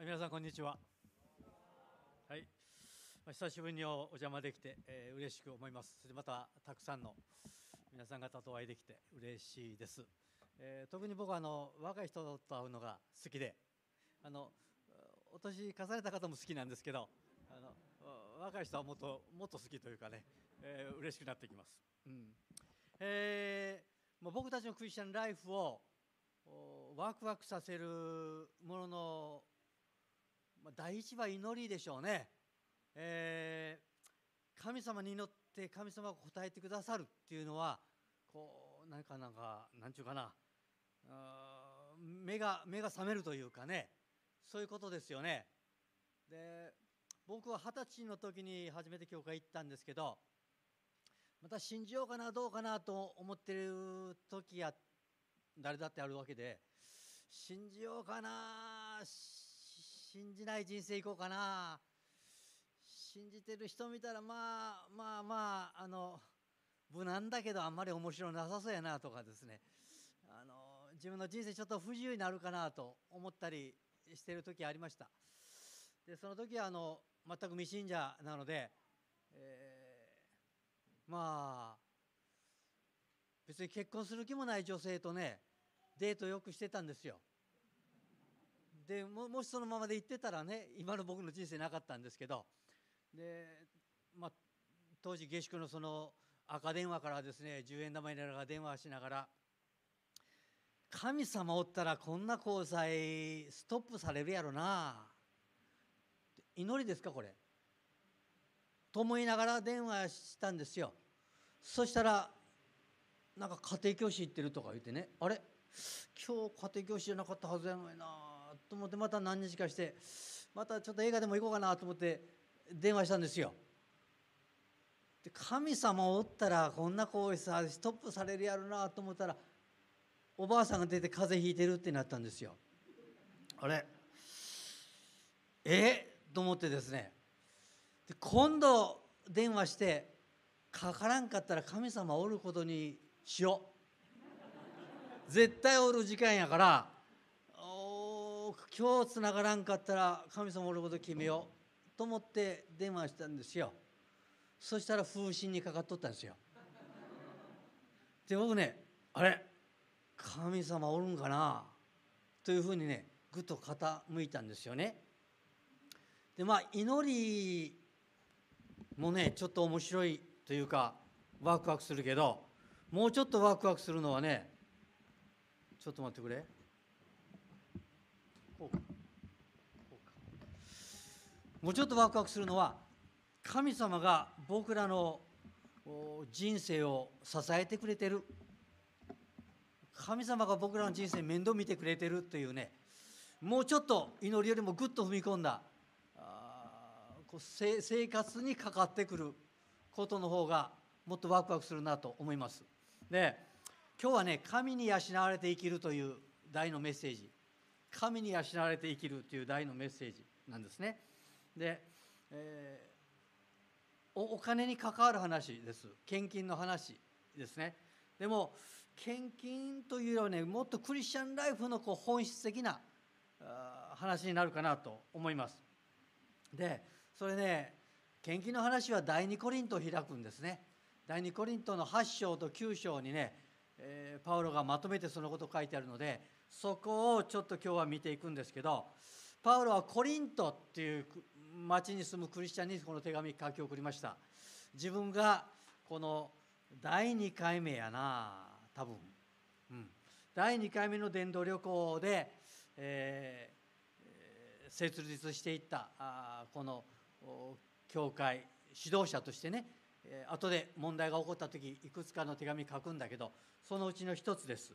皆さんこんにちは。はい、まあ、久しぶりにお邪魔できて、えー、嬉しく思います。そしてまたたくさんの皆さん方とお会いできて嬉しいです。えー、特に僕はあの若い人と会うのが好きで、あのお年重ねた方も好きなんですけど、あの若い人はもっともっと好きというかね、えー、嬉しくなってきます。うん。えー、もう僕たちのクリスチャンライフをワクワクさせるもののまあ、第一は祈りでしょうね、えー、神様に祈って神様が答えてくださるっていうのはこうなんかなんかなんちゅうかな。目が目が覚めるというかね。そういうことですよね。で僕は二十歳の時に初めて教会行ったんですけどまた信じようかなどうかなと思ってる時や誰だってあるわけで信じようかな信じない人生いこうかな。信じてる人見たらまあまあまああの無難だけどあんまり面白なさそうやなとかですね。あの自分の人生ちょっと不自由になるかなと思ったりしてる時ありました。でその時はあの全く未信者なので、えー、まあ別に結婚する気もない女性とねデートよくしてたんですよ。でもしそのままで行ってたらね今の僕の人生なかったんですけど。で、まあ、当時下宿のその赤電話からですね10円玉にながら電話しながら「神様おったらこんな交際ストップされるやろな」祈りですかこれ。と思いながら電話したんですよ。そしたらなんか家庭教師行ってるとか言ってね。あれ？今日家庭教師じゃなかったはずやのにな。と思ってまた何日かしてまたちょっと映画でも行こうかなと思って電話したんですよ。で神様おったらこんな行為さストップされるやろなと思ったらおばあさんが出て風邪ひいてるってなったんですよ。あれえ？と思ってですねで今度電話してかからんかったら神様おることにしよう絶対おる時間やから今日つながらんかったら神様おること決めようと思って電話したんですよ。そしたら風疹にかかっとったんですよ。で僕ねあれ神様おるんかなというふうにねぐっと傾いたんですよね。でまあ祈りもねちょっと面白いというかワクワクするけどもうちょっとワクワクするのはねちょっと待ってくれこうかもうちょっとワクワクするのは神様が僕らの人生を支えてくれてる神様が僕らの人生面倒見てくれてるというねもうちょっと祈りよりもぐっと踏み込んだあこう生活にかかってくることの方がもっとワクワクするなと思います。で今日はね神に養われて生きるという題のメッセージ神に養われて生きるという題のメッセージなんですね。で、えー、お金に関わる話です献金の話ですね。でも献金というよりはねもっとクリスチャンライフのこう本質的な話になるかなと思います。でそれね献金の話は第二コリントを開くんですね。第二コリントの8章と9章にね、えー、パウロがまとめてそのこと書いてあるのでそこをちょっと今日は見ていくんですけどパウロはコリントっていう町に住むクリスチャンにこの手紙書き送りました。自分がこの第2回目やな多分、うん、第2回目の伝道旅行で、えー、設立していったあこの教会指導者としてね後で問題が起こった時いくつかの手紙書くんだけどそのうちの一つです。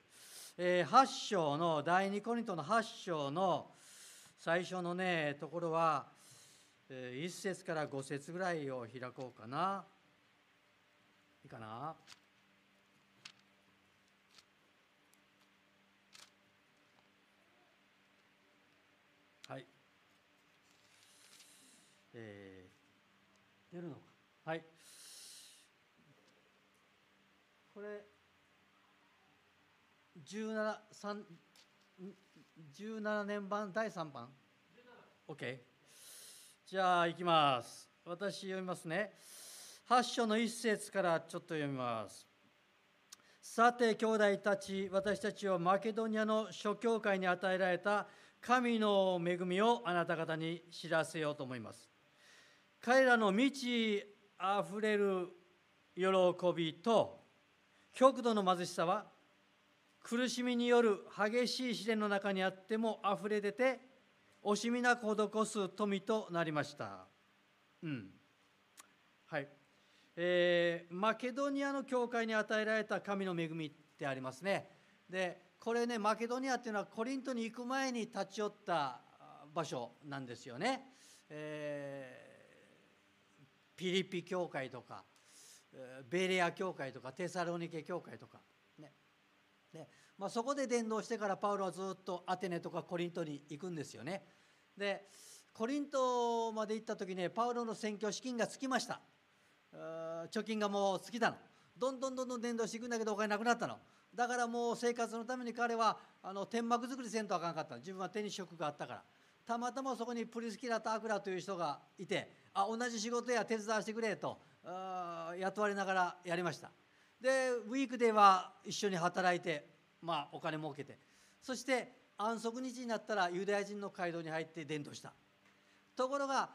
え8章の第2コリントの8章の最初のねところは、1節から5節ぐらいを開こうかな。いいかな？はい。えー、出るのか？はい。これ 17, 17年版第3版？OK じゃあ行きます。私読みますね。8章の一節からちょっと読みます。さて兄弟たち私たちはマケドニアの諸教会に与えられた神の恵みをあなた方に知らせようと思います。彼らの満ちあふれる喜びと極度の貧しさは苦しみによる激しい試練の中にあってもあふれ出て惜しみなく施す富となりました。うんはい、えー、マケドニアの教会に与えられた神の恵みってありますね。でこれねマケドニアっていうのはコリントに行く前に立ち寄った場所なんですよね。えー、ピリピ教会とかベレア教会とかテサロニケ教会とかねで、まあ、そこで伝道してからパウロはずっとアテネとかコリントに行くんですよね。でコリントまで行った時ねパウロの選挙資金がつきました。貯金がもう尽きたの。どんどんどんどん伝道していくんだけどお金なくなったの。だからもう生活のために彼はあの天幕作りせんとあかんかった自分は手に職があったから。たまたまそこにプリスキラとアクラという人がいてあ同じ仕事や手伝わせてくれと雇われながらやりました。でウィークデーは一緒に働いて、まあ、お金儲けて。そして安息日になったらユダヤ人の街道に入って伝道した。ところが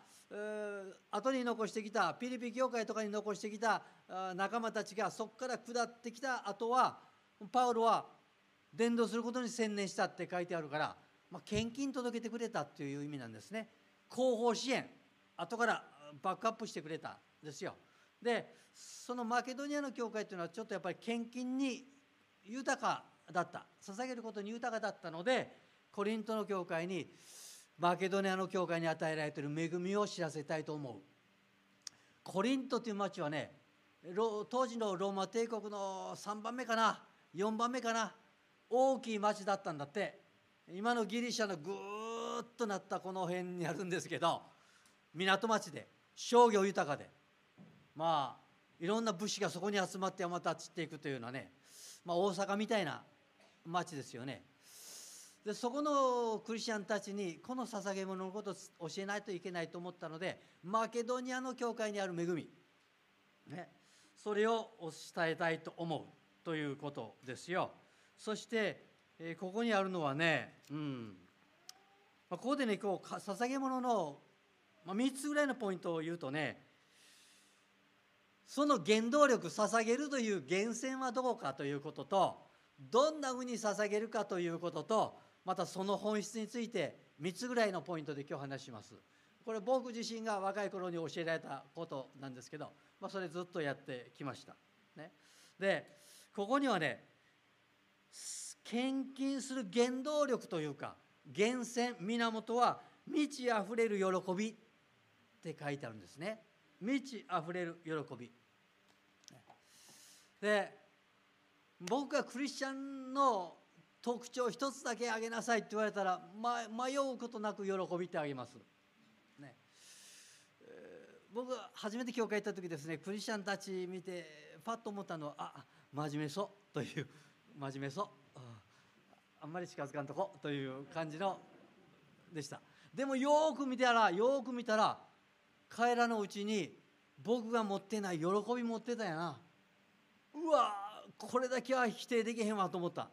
後に残してきたピリピ教会とかに残してきた仲間たちがそこから下ってきた後はパウロは伝道することに専念したって書いてあるから、まあ、献金届けてくれたっていう意味なんですね。後方支援。後からバックアップしてくれたんですよ。でそのマケドニアの教会というのはちょっとやっぱり献金に豊かだった。捧げることに豊かだったのでコリントの教会にマケドニアの教会に与えられている恵みを知らせたいと思う。コリントという町はね当時のローマ帝国の3番目かな4番目かな大きい町だったんだって。今のギリシャのぐーっとなったこの辺にあるんですけど港町で商業豊かでまあいろんな物資がそこに集まってまた散っていくというようなね、まあ、大阪みたいな町ですよね。でそこのクリスチャンたちにこの捧げ物のことを教えないといけないと思ったのでマケドニアの教会にある恵み、ね、それを伝えたいと思うということですよ。そして、えここにあるのはね、うんまあ、ここでねこう捧げ物の、ま、3つぐらいのポイントを言うとねその原動力捧げるという源泉はどこかということとどんなふうに捧げるかということとまたその本質について3つぐらいのポイントで今日話します。これ僕自身が若い頃に教えられたことなんですけど、まあ、それずっとやってきました、ね、でここにはね献金する原動力というか源泉源は満ち溢れる喜びって書いてあるんですね。満ち溢れる喜び。で僕がクリスチャンの特徴一つだけあげなさいって言われたら、ま、迷うことなく喜びてあげます。ね。えー、僕が初めて教会行った時ですねクリスチャンたち見てパッと思ったのはあ真面目そうという真面目そう。あんまり近づかんとこという感じのでした。でもよく見たらよく見たら彼らのうちに僕が持ってない喜び持ってたやな。うわこれだけは否定できへんわと思った。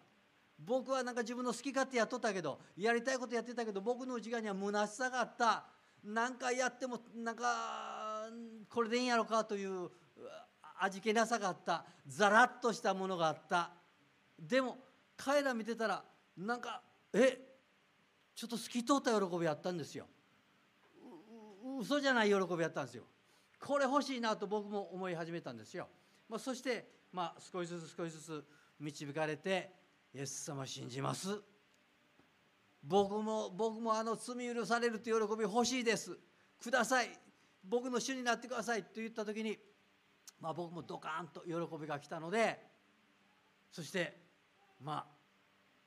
僕はなんか自分の好き勝手やっとったけどやりたいことやってたけど僕の内側には虚しさがあった。何回やってもなんかこれでいいんやろかという味気なさがあった。ザラッとしたものがあった。でも彼ら見てたらなんかえちょっと透き通った喜びあったんですよ。嘘じゃない喜びやったんですよ。これ欲しいなと僕も思い始めたんですよ、まあ、そしてまあ、少しずつ少しずつ導かれてイエス様信じます。僕も僕もあの罪許されるという喜び欲しいです。ください。僕の主になってくださいと言った時に、まあ、僕もドカーンと喜びが来たのでそしてまあ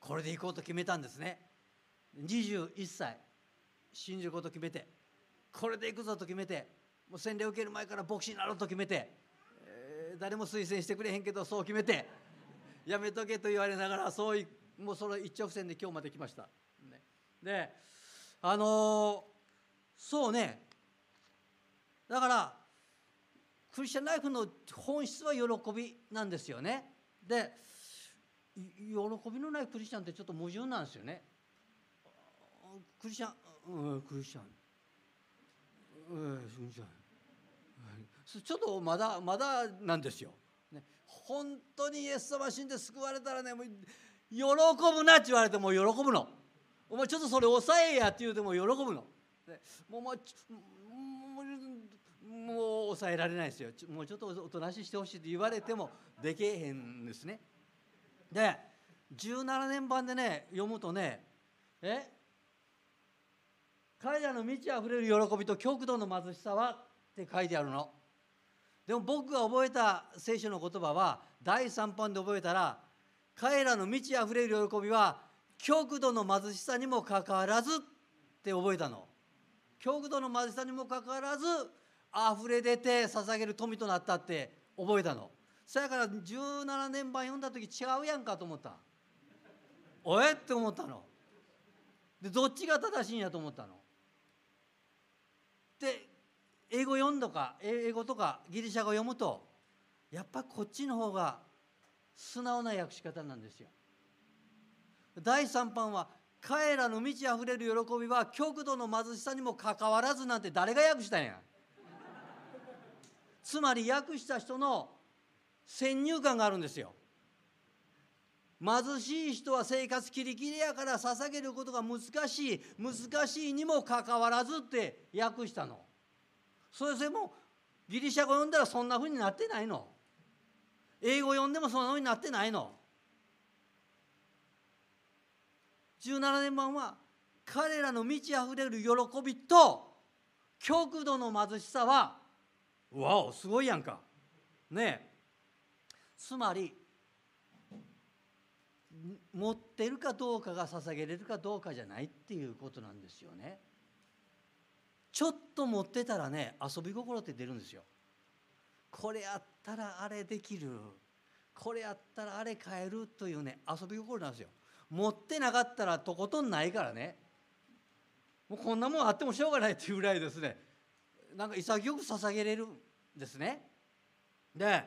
これで行こうと決めたんですね。21歳信じること決めてこれで行くぞと決めてもう洗礼を受ける前から牧師になろうと決めて誰も推薦してくれへんけどそう決めてやめとけと言われながらそういもうその一直線で今日まで来ました。ね、であのそうね。だからクリスチャンライフの本質は喜びなんですよね。で喜びのないクリスチャンってちょっと矛盾なんですよね。クリスチャン、うん、クリスチャン、うん、クリスチャン。ちょっとまだまだなんですよ、ね、本当にイエス様死んで救われたらねもう喜ぶなって言われても喜ぶの。お前ちょっとそれ抑えやって言うても喜ぶの。もうもうもう抑えられないですよ。もうちょっとおとなしいしてほしいって言われてもできへんですね。で17年版でね読むとねえ彼らの満ち溢れる喜びと極度の貧しさはって書いてあるの。でも僕が覚えた聖書の言葉は第3版で覚えたら彼らの満ち溢れる喜びは極度の貧しさにもかかわらずって覚えたの。極度の貧しさにもかかわらず溢れ出て捧げる富となったって覚えたの。そやから17年版読んだ時違うやんかと思った。おえって思ったの。でどっちが正しいんやと思ったの。で英語読んとか英語とかギリシャ語読むとやっぱこっちの方が素直な訳し方なんですよ。第3版は彼らの満ち溢れる喜びは極度の貧しさにもかかわらずなんて誰が訳したんや。つまり訳した人の先入観があるんですよ。貧しい人は生活キリキリやから捧げることが難しい難しいにもかかわらずって訳したの。それでもギリシャ語読んだらそんなふうになってないの？英語読んでもそんなふうになってないの？17年版は彼らの満ち溢れる喜びと極度の貧しさはわおすごいやんか。ねえ。つまり持ってるかどうかが捧げれるかどうかじゃないっていうことなんですよね。ちょっと持ってたらね遊び心って出るんですよ。これあったらあれできる。これあったらあれ買えるというね遊び心なんですよ。持ってなかったらとことんないからね。もうこんなもんあってもしょうがないっていうぐらいですね。なんか潔く捧げれるんですね。で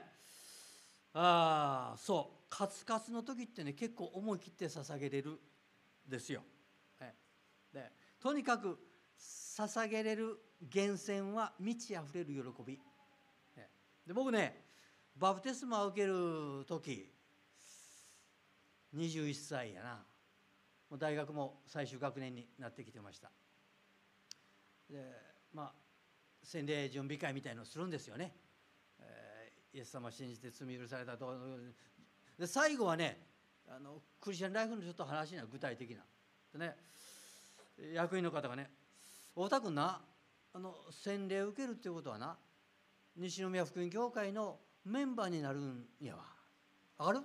ああそう。カツカツの時ってね結構思い切って捧げれるんですよ。でとにかく捧げれる源泉は満ち溢れる喜び。で僕ねバプテスマを受ける時21歳やな。もう大学も最終学年になってきてました。でまあ洗礼準備会みたいのをするんですよね、えー、イエス様信じて罪許されたと。で最後はねあのクリスチャンライフのちょっと話にな具体的な。でね役員の方がね「太田君なあの洗礼を受けるっていうことはな西宮福音教会のメンバーになるんやわ。わかる？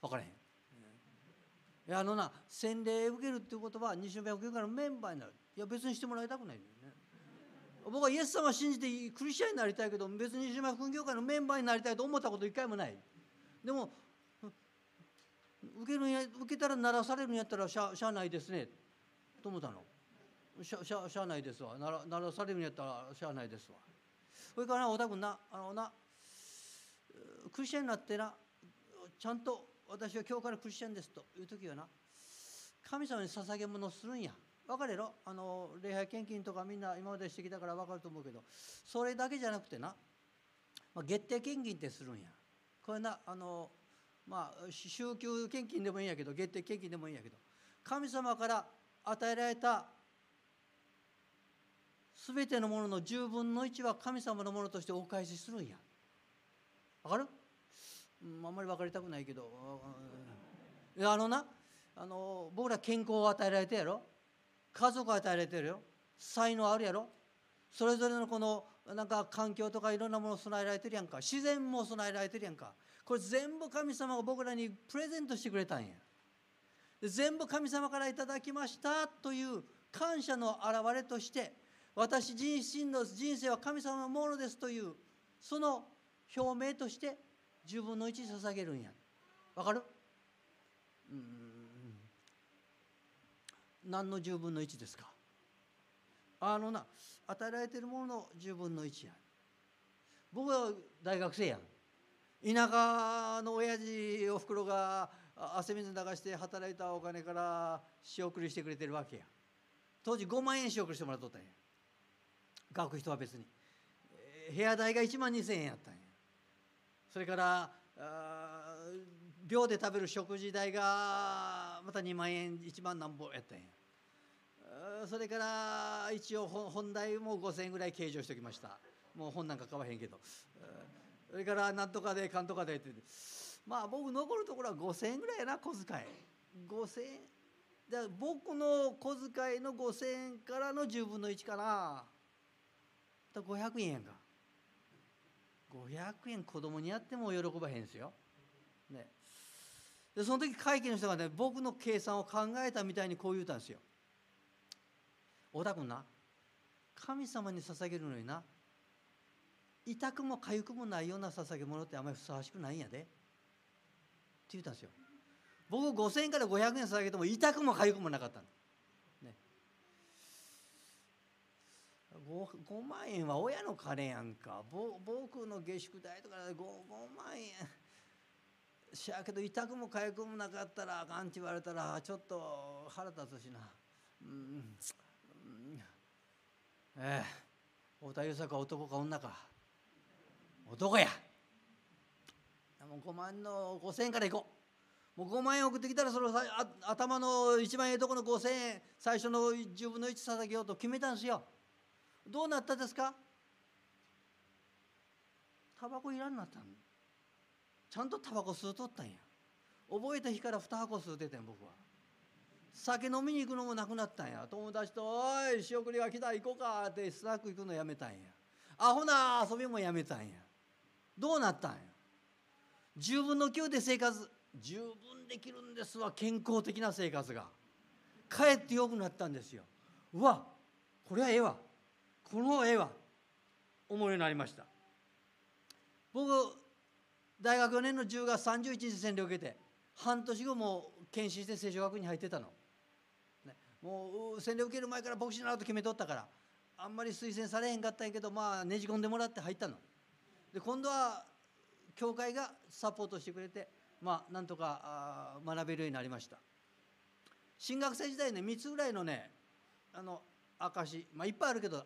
分からへん。いやあのな洗礼受けるっていうことは西宮福音会のメンバーになる。いや別にしてもらいたくないんだよね。僕はイエス様を信じてクリスチャンになりたいけど別に西宮福音教会のメンバーになりたいと思ったこと一回もない。でも受けるんや受けたらならされるんやったらしゃしゃあないですね。と思ったの。しゃしゃしゃあないですわ。ならならされるんやったらしゃあないですわ。それからな小田君なあのなクリスチャンになってなちゃんと私は今日からクリスチャンですという時はな神様に捧げ物するんや。分かるやろ？あの礼拝献金とかみんな今までしてきたから分かると思うけどそれだけじゃなくてな、まあ、月定献金ってするんや。これなあのまあ宗教献金でもいいんやけど月定献金でもいいんやけど神様から与えられた全てのものの10分の1は神様のものとしてお返しするんや。わかる、うん、あんまり分かりたくないけど。あのなあの僕ら健康を与えられてやろ？家族を与えられてるよ才能あるやろ？それぞれのこのなんか環境とかいろんなものを備えられてるやんか。自然も備えられてるやんか。これ全部神様が僕らにプレゼントしてくれたんや。全部神様からいただきましたという感謝の表れとして私自身の人生は神様のものですというその表明として10分の1捧げるんや。わかる？うん。何の10分の1ですか？あのな与えられてるものの10分の1や。僕は大学生やん。田舎の親父おふくろが汗水流して働いたお金から仕送りしてくれてるわけや。当時5万円仕送りしてもらっとったんや。学く人は別に。部屋代が1万2,000円やったんや。それから寮で食べる食事代がまた2万円1万なんぼやったんや。それから一応本題も5,000円ぐらい計上しておきました。もう本なんか買わへんけど。それからなんとかでかんとかでって。まあ僕残るところは5,000円ぐらいやな小遣い。5,000円。だ僕の小遣いの5,000円からの10分の1かな。500円やんか500円子供にやっても喜ばへんすよ。ね、でその時会計の人がね僕の計算を考えたみたいにこう言うたんですよ。小田君な神様に捧げるのにな痛くも痒くもないような捧げ物ってあんまりふさわしくないんやでって言ったんですよ。僕5,000円から500円捧げても痛くも痒くもなかったの。ね、5, 万円は親の金やんか。僕の下宿代とか 5, 5万円。しやけど痛くも痒くもなかったらあかんって言われたらちょっと腹立つしな。うん、うん、ええ。太田優作は男か女か。男や。もう5万の5,000円からいこう。もう5万円送ってきたらその頭の一番ええとこの5,000円最初の10分の1捧げようと決めたんですよ。どうなったですか？タバコいらんなったん。ちゃんとタバコ吸うとったんや。覚えた日から2箱吸うててん僕は。酒飲みに行くのもなくなったんや。友達と「おい仕送りが来た行こうか」ってスナック行くのやめたんや。アホな遊びもやめたんや。どうなったんや。10分の9で生活。十分できるんですわ健康的な生活が。かえってよくなったんですよ。うわこれはええわ。この絵は思うようになりました。僕大学4年の10月31日洗礼を受けて半年後も検診して聖書学院に入ってたの、ね、もう洗礼を受ける前から牧師になると決めとったからあんまり推薦されへんかったんやけどまあねじ込んでもらって入ったの。で今度は教会がサポートしてくれてまあなんとか学べるようになりました。新学生時代ね3つぐらいのねあの証まあいっぱいあるけど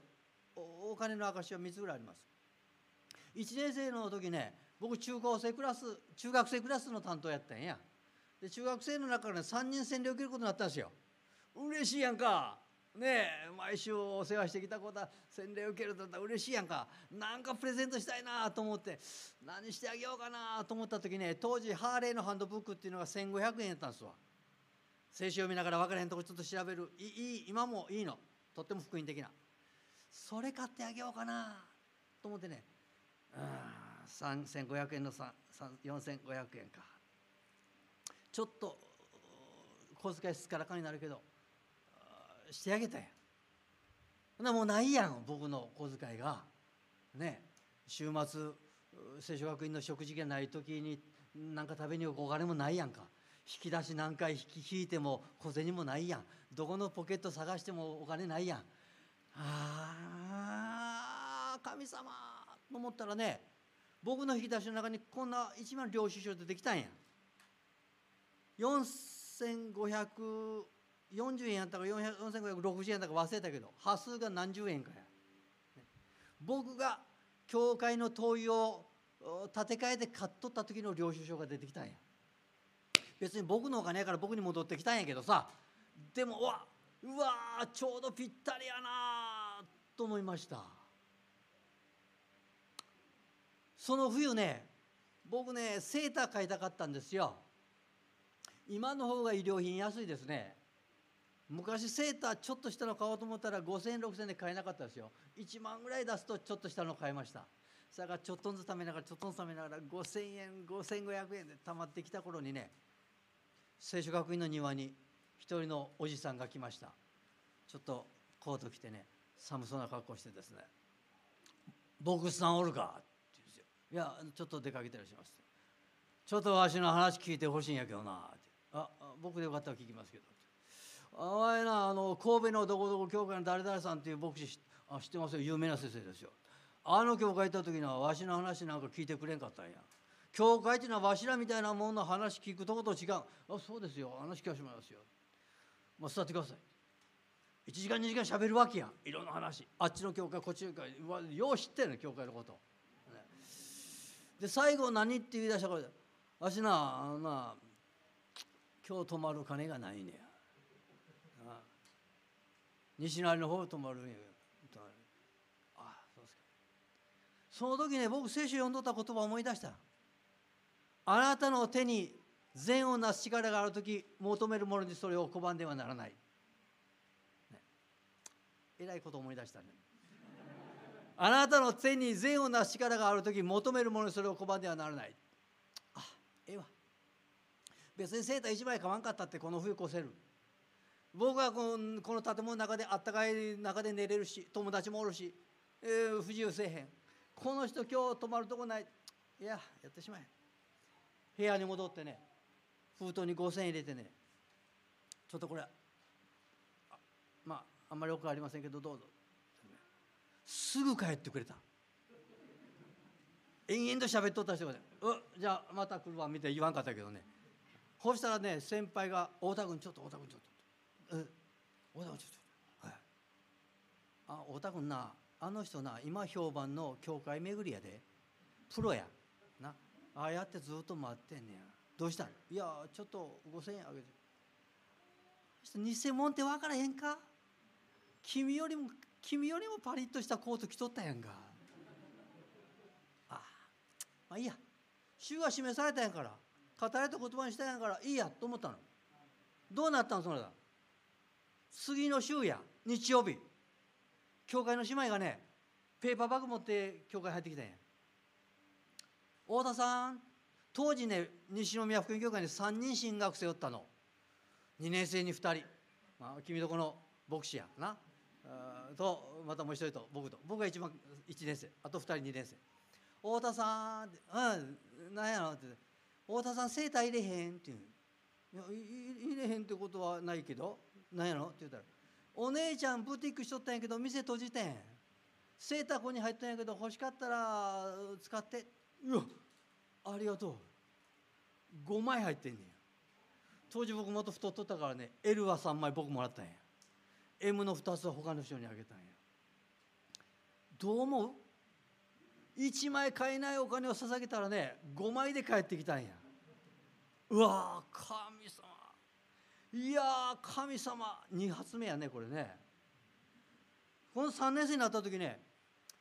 お金の証は3つぐらいあります。1年生の時ね僕中高生クラス中学生クラスの担当やったんや。で中学生の中からね3人洗礼受けることになったんですよ。嬉しいやんか。ねえ毎週お世話してきた子だ。洗礼受けるとったら嬉しいやんか。なんかプレゼントしたいなと思って何してあげようかなと思った時ね当時ハーレーのハンドブックっていうのが1500円やったんですわ。聖書読みながら分からへんとこちょっと調べる。いい今もいいの。とっても福音的な。それ買ってあげようかな。と思ってね。3500円の4500円か。ちょっと小遣いすからかになるけどしてあげたやんなもうないやん僕の小遣いが。ね週末聖書学院の食事がない時に何か食べに行くお金もないやんか。引き出し何回引き引いても小銭もないやん。どこのポケット探してもお金ないやん。ああ神様と思ったらね僕の引き出しの中にこんな一番領収書出てきたんや。4540円やったか4560円だか忘れたけど端数が何十円かや、僕が教会の灯油を建て替えて買っとった時の領収書が出てきたんや。別に僕のお金やから僕に戻ってきたんやけどさ。でもうわうわちょうどぴったりやな。と思いました。その冬ね僕ねセーター買いたかったんですよ。今の方が衣料品安いですね。昔セーターちょっとしたの買おうと思ったら5000円6000円で買えなかったですよ。1万ぐらい出すとちょっとしたの買いました。それからちょっとずつ貯めながらちょっとずつ貯めながら5000円5500円で貯まってきた頃にね聖書学院の庭に一人のおじさんが来ました。ちょっとコート着てね。寒そうな格好してですね「牧師さんおるか?」って言うんですよ「いやちょっと出かけてらっします」ちょっとわしの話聞いてほしいんやけどな」って「あ僕でよかったら聞きますけど」お前なあの神戸のどこどこ教会の誰々さんっていう牧師あ知ってますよ。有名な先生ですよ。あの教会行った時にはわしの話なんか聞いてくれんかったんや。教会っていうのはわしらみたいなもんの話聞くとこと違う。あそうですよ。話聞かせてもらいますよ。まあ座ってください。1時間2時間しゃべるわけや。んいろんな話。あっちの教会こっちの教会よう知ってるの教会のこと、ね、で最後何って言い出したからわしなあな今日泊まる金がないねや。西成の方泊まるんやあそうですか。その時ね僕聖書読んどった言葉を思い出した。あなたの手に善をなす力がある時求める者にそれを拒んではならない、ね、えらいこと思い出したね。あなたの手に善をなす力がある時求める者にそれを拒んではならない。あええわ。別にセーター1枚買わんかったってこの冬越せる。僕はこのこの建物の中であったかい中で寝れるし友達もおるし、えー、不自由せえへん。この人今日泊まるとこない。いややってしまえ。部屋に戻ってね封筒に5,000円入れてね。ちょっとこれまああんまりよくありませんけどどうぞ。すぐ帰ってくれた。延々と喋っとった人がね「うじゃあまた来るわ」みたい言わんかったけどね。そしたらね先輩が「太田君ちょっと太田君ちょっと」え太田君ちょっとはいあ太田君なあの人な今評判の教会巡りやで。プロや。な。ああやってずっと待ってんねや。どうしたんいやちょっと5,000円あげて偽物って分からへんか？君よりも君よりもパリッとしたコート着とったやんか。ああまあいいや。主が示されたやんから語られた言葉にしたやんからいいやと思ったの。どうなったのそれだ次の週や日曜日。教会の姉妹がねペーパーバッグ持って教会入ってきたんや。太田さん当時ね西宮福音教会に3人進学生おったの。2年生に2人、まあ、君とこの牧師やな。とまたもう一人と僕と。僕が一番1年生。あと2人2年生太田さんって「うん。何やろ?」って「太田さんセーター入れへん」って言うい入れへんってことはないけど何やろ？って言ったら「お姉ちゃんブティックしとったんやけど店閉じてんセーターここに入ったんやけど欲しかったら使って」いやありがとう。5枚入ってんねん当時僕もっと太っとったからね L は3枚僕もらったんや。M の2つは他の人にあげたんや。どう思う？1枚買えないお金を捧げたらね5枚で帰ってきたんや。うわ神様。いや神様。2発目やねこれね。この3年生になった時ね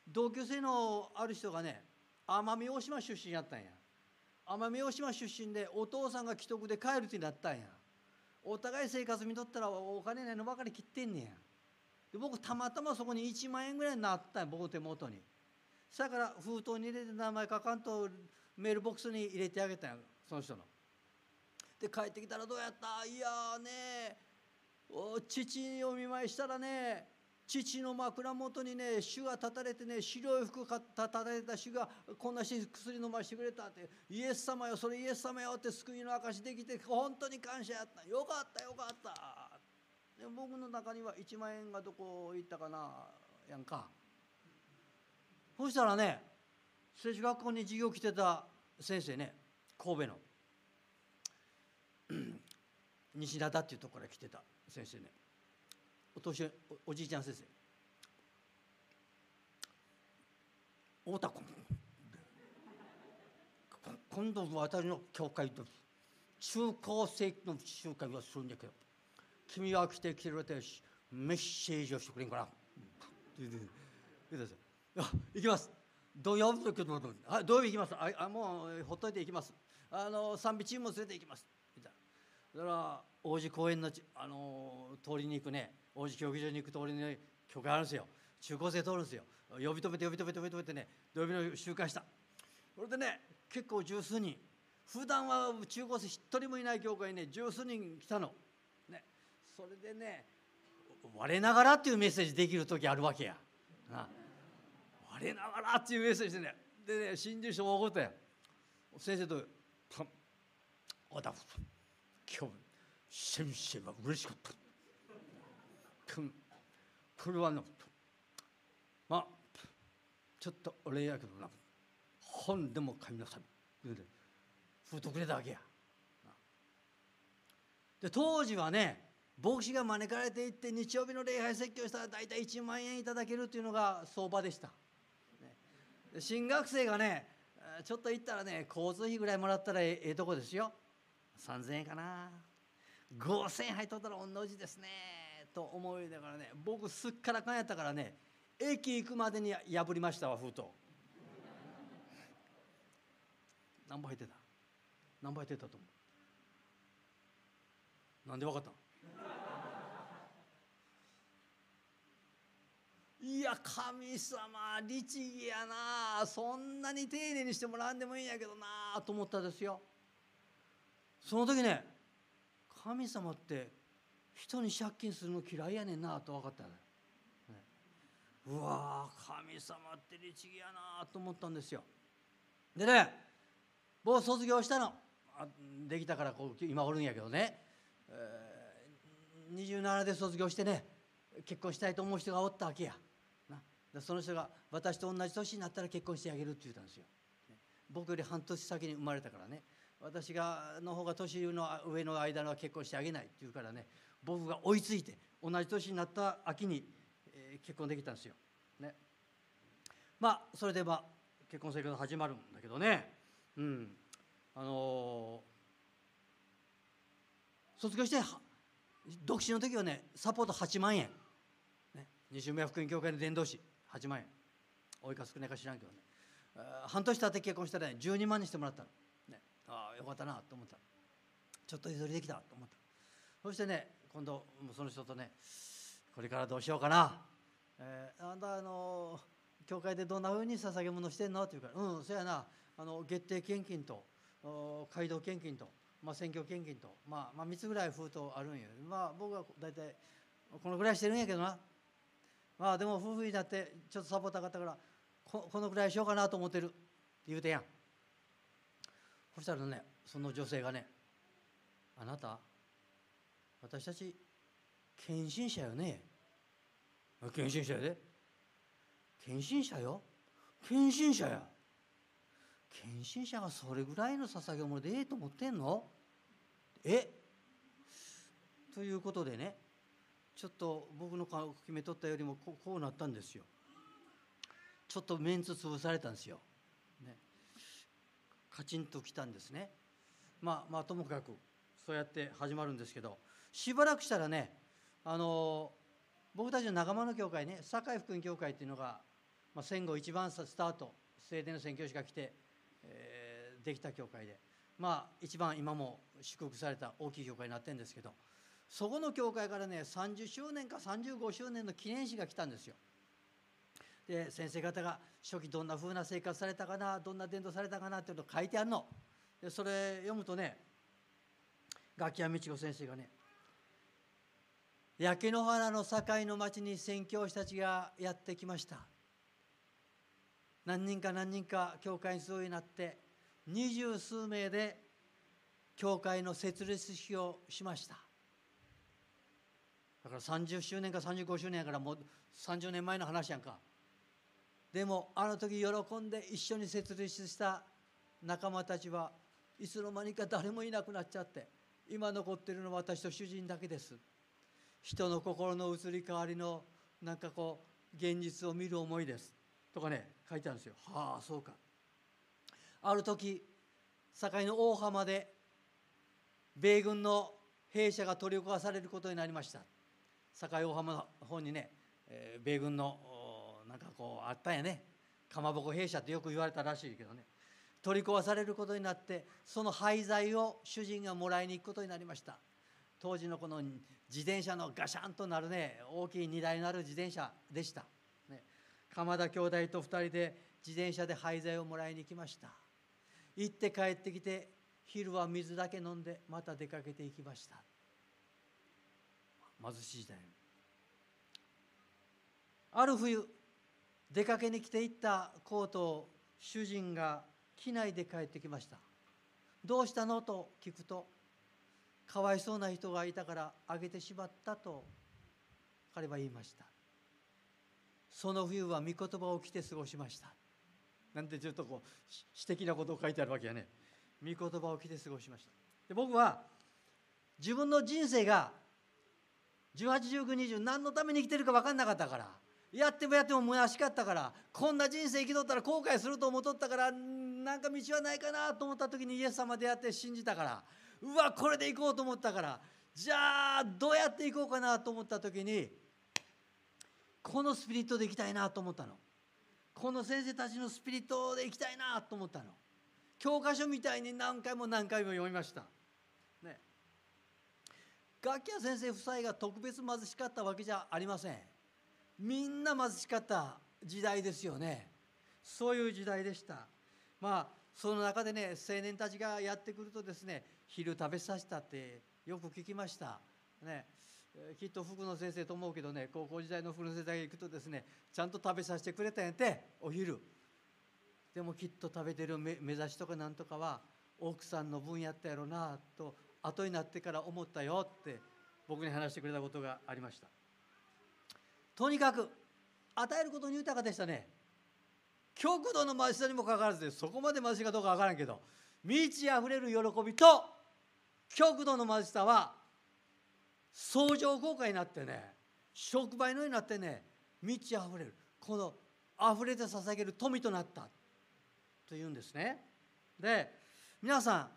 同級生のある人がね奄美大島出身やったんや。奄美大島出身でお父さんが既得で帰るってなったんや。お互い生活見とったらお金ないのばかり切ってんねや。で僕たまたまそこに1万円ぐらいになったんや僕手元に。そやから封筒に入れて名前書かんとメールボックスに入れてあげたんやその人の。で帰ってきたらどうやった？いやねお父にお見舞いしたらね父の枕元にね主が立たれてね白い服立たれた主がこんなし薬飲ましてくれたってイエス様よそれイエス様よって救いの証できて本当に感謝やった。よかったよかった。で僕の中には1万円がどこ行ったかなやんか。そしたらね聖書学校に授業来てた先生ね神戸の西灘っていうところから来てた先生ね。お年おじいちゃん先生。太田君今度私の教会で中高生の集会をするんだけど君は来てくれてメッセージをしてくれんから行きます。土曜日土曜日行きます。あもうほっといて行きます。あの賛美チームも連れて行きます。だから王子公園のあの通りに行くね。王子競技場に行く通りに教会あるんですよ。中高生通るんですよ。呼び止めて呼び止めて呼び止めてね土曜日の集会した。それでね結構十数人。普段は中高生一人もいない教会にね十数人来たの、ね、それでね我ながらっていうメッセージできる時あるわけや。な。我ながらっていうメッセージでね。でね新人賞も怒ったよ。先生と「おだ今日先生は嬉しかった。これはなまあちょっとお礼やけどな本でも買いなさい言うて封筒くれたわけやで当時はね牧師が招かれていって日曜日の礼拝説教したら大体1万円いただけるっていうのが相場でした、ね、新学生がねちょっと行ったらね交通費ぐらいもらったらええとこですよ3000円かな5000円入っとったら同じですねと思いながらね僕すっからかんやったからね駅行くまでに破りましたわ封筒何本入ってた？何本入ってたと思う？なんで分かったいや神様律儀やな。そんなに丁寧にしてもらんでもいいんやけどなと思ったですよ。その時ね神様って人に借金するの嫌いやねんなと分かったね。うわ神様って律儀やなと思ったんですよ。でね僕卒業したの。できたからこう今おるんやけどね、えー、27で卒業してね結婚したいと思う人がおったわけや。な。その人が私と同じ年になったら結婚してあげるって言ったんですよ。僕より半年先に生まれたからね。私がの方が年の上の間は結婚してあげないって言うからね。僕が追いついて同じ年になった秋に、え、結婚できたんですよ。ね、まあそれでまあ結婚生活始まるんだけどね。うん。あのー、卒業して独身の時はねサポート8万円、ね、西宮福音教会の伝道師8万円。多いか少ないか知らんけどね。半年経って結婚したらね12万にしてもらったの、ね、ああよかったなと思った。ちょっと譲りできたと思った。そしてね今度その人とねこれからどうしようかな、えー、あんたあの教会でどんなふうに捧げ物してんの？って言うから「うんそやな。あの月定献金と街道献金と、まあ、選挙献金と、まあ、まあ3つぐらい封筒あるんやまあ僕は大体このぐらいしてるんやけどな。まあでも夫婦になってちょっとサポーターがったからここのぐらいしようかなと思ってる。って言うてやん。そしたらねその女性がね「あなた？私たち献身者よね。献身者やで献身者よ。献身者や。献身者がそれぐらいの捧げ物でええと思ってんの？え？ということでねちょっと僕の顔を決めとったよりもこうなったんですよ。ちょっとメンツ潰されたんですよ、ね、カチンときたんですね。まあまあともかくそうやって始まるんですけど。しばらくしたらねあの僕たちの仲間の教会ね堺福音教会っていうのが、まあ、戦後一番スタート聖殿の宣教師が来て、えー、できた教会でまあ一番今も祝福された大きい教会になってるんですけどそこの教会からね30周年か35周年の記念誌が来たんですよ。で先生方が初期どんなふうな生活されたかなどんな伝道されたかなっていうの書いてあるの。でそれ読むとね楽器屋道子先生がね焼け野原の境の町に宣教師たちがやってきました。何人か何人か教会にそうになって二十数名で教会の設立式をしました。だから30周年か35周年やからもう30年前の話やんか。でもあの時喜んで一緒に設立した仲間たちはいつの間にか誰もいなくなっちゃって今残ってるのは私と主人だけです。人の心の移り変わりのなんかこう現実を見る思いです。とかね書いてあるんですよ。はあそうか。ある時堺の大浜で米軍の兵舎が取り壊されることになりました。堺大浜の方にね、えー、米軍のなんかこうあったんやね。かまぼこ兵舎ってよく言われたらしいけどね。取り壊されることになってその廃材を主人がもらいに行くことになりました。当時のこの自転車のガシャンとなるね大きい荷台のある自転車でした、ね、鎌田兄弟と2人で自転車で廃材をもらいに行きました。行って帰ってきて昼は水だけ飲んでまた出かけていきました。貧しい時代。ある冬出かけに来ていったコートを主人が機内で帰ってきました。どうしたの？と聞くとかわいそうな人がいたからあげてしまったと彼は言いました。その冬は御言葉を着て過ごしました。なんてちょっとこう詩的なことを書いてあるわけやね。御言葉を着て過ごしました。で僕は自分の人生が181920何のために生きてるか分かんなかったからやってもやっても虚しかったからこんな人生生きとったら後悔すると思っとったからなんか道はないかなと思った時にイエス様出会って信じたからうわこれで行こうと思ったから。じゃあどうやって行こうかなと思った時にこのスピリットで行きたいなと思ったの。この先生たちのスピリットで行きたいなと思ったの。教科書みたいに何回も何回も読みました。ね。楽器屋先生夫妻が特別貧しかったわけじゃありません。みんな貧しかった時代ですよね。そういう時代でした。まあその中でね青年たちがやってくるとですね昼食べさせたってよく聞きました。ね。きっと福野先生と思うけどね高校時代の福野先生が行くとですねちゃんと食べさせてくれたんやてお昼。でもきっと食べてる目指しとかなんとかは奥さんの分やったやろなと後になってから思ったよって僕に話してくれたことがありました。とにかく与えることに豊かでしたね。極度の貧しさにもかかわらずでそこまで貧しいかどうかわからんけど満ち溢れる喜びと極度の貧しさは相乗効果になってね触媒のようになってね満ち溢れる。この溢れて捧げる富となった。というんですね。で皆さん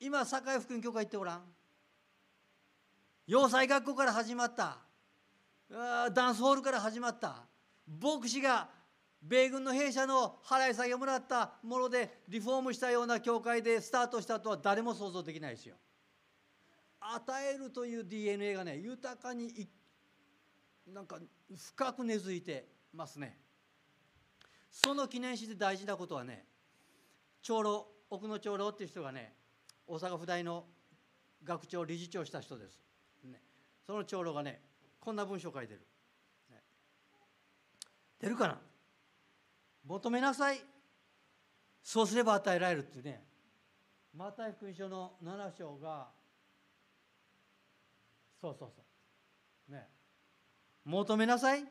今堺福音教会行ってごらん。洋裁学校から始まった。ダンスホールから始まった。牧師が米軍の兵舎の払い下げをもらったものでリフォームしたような教会でスタートしたとは誰も想像できないですよ。与えるという DNA がね豊かになんか深く根付いてますね。その記念誌で大事なことはね長老奥野長老っていう人がね大阪府大の学長理事長した人です。ね、その長老がねこんな文章を書いてる。ね、出るかな？求めなさいそうすれば与えられるってねマタイ福音書の7章がそうそうそう。ね。求めなさい。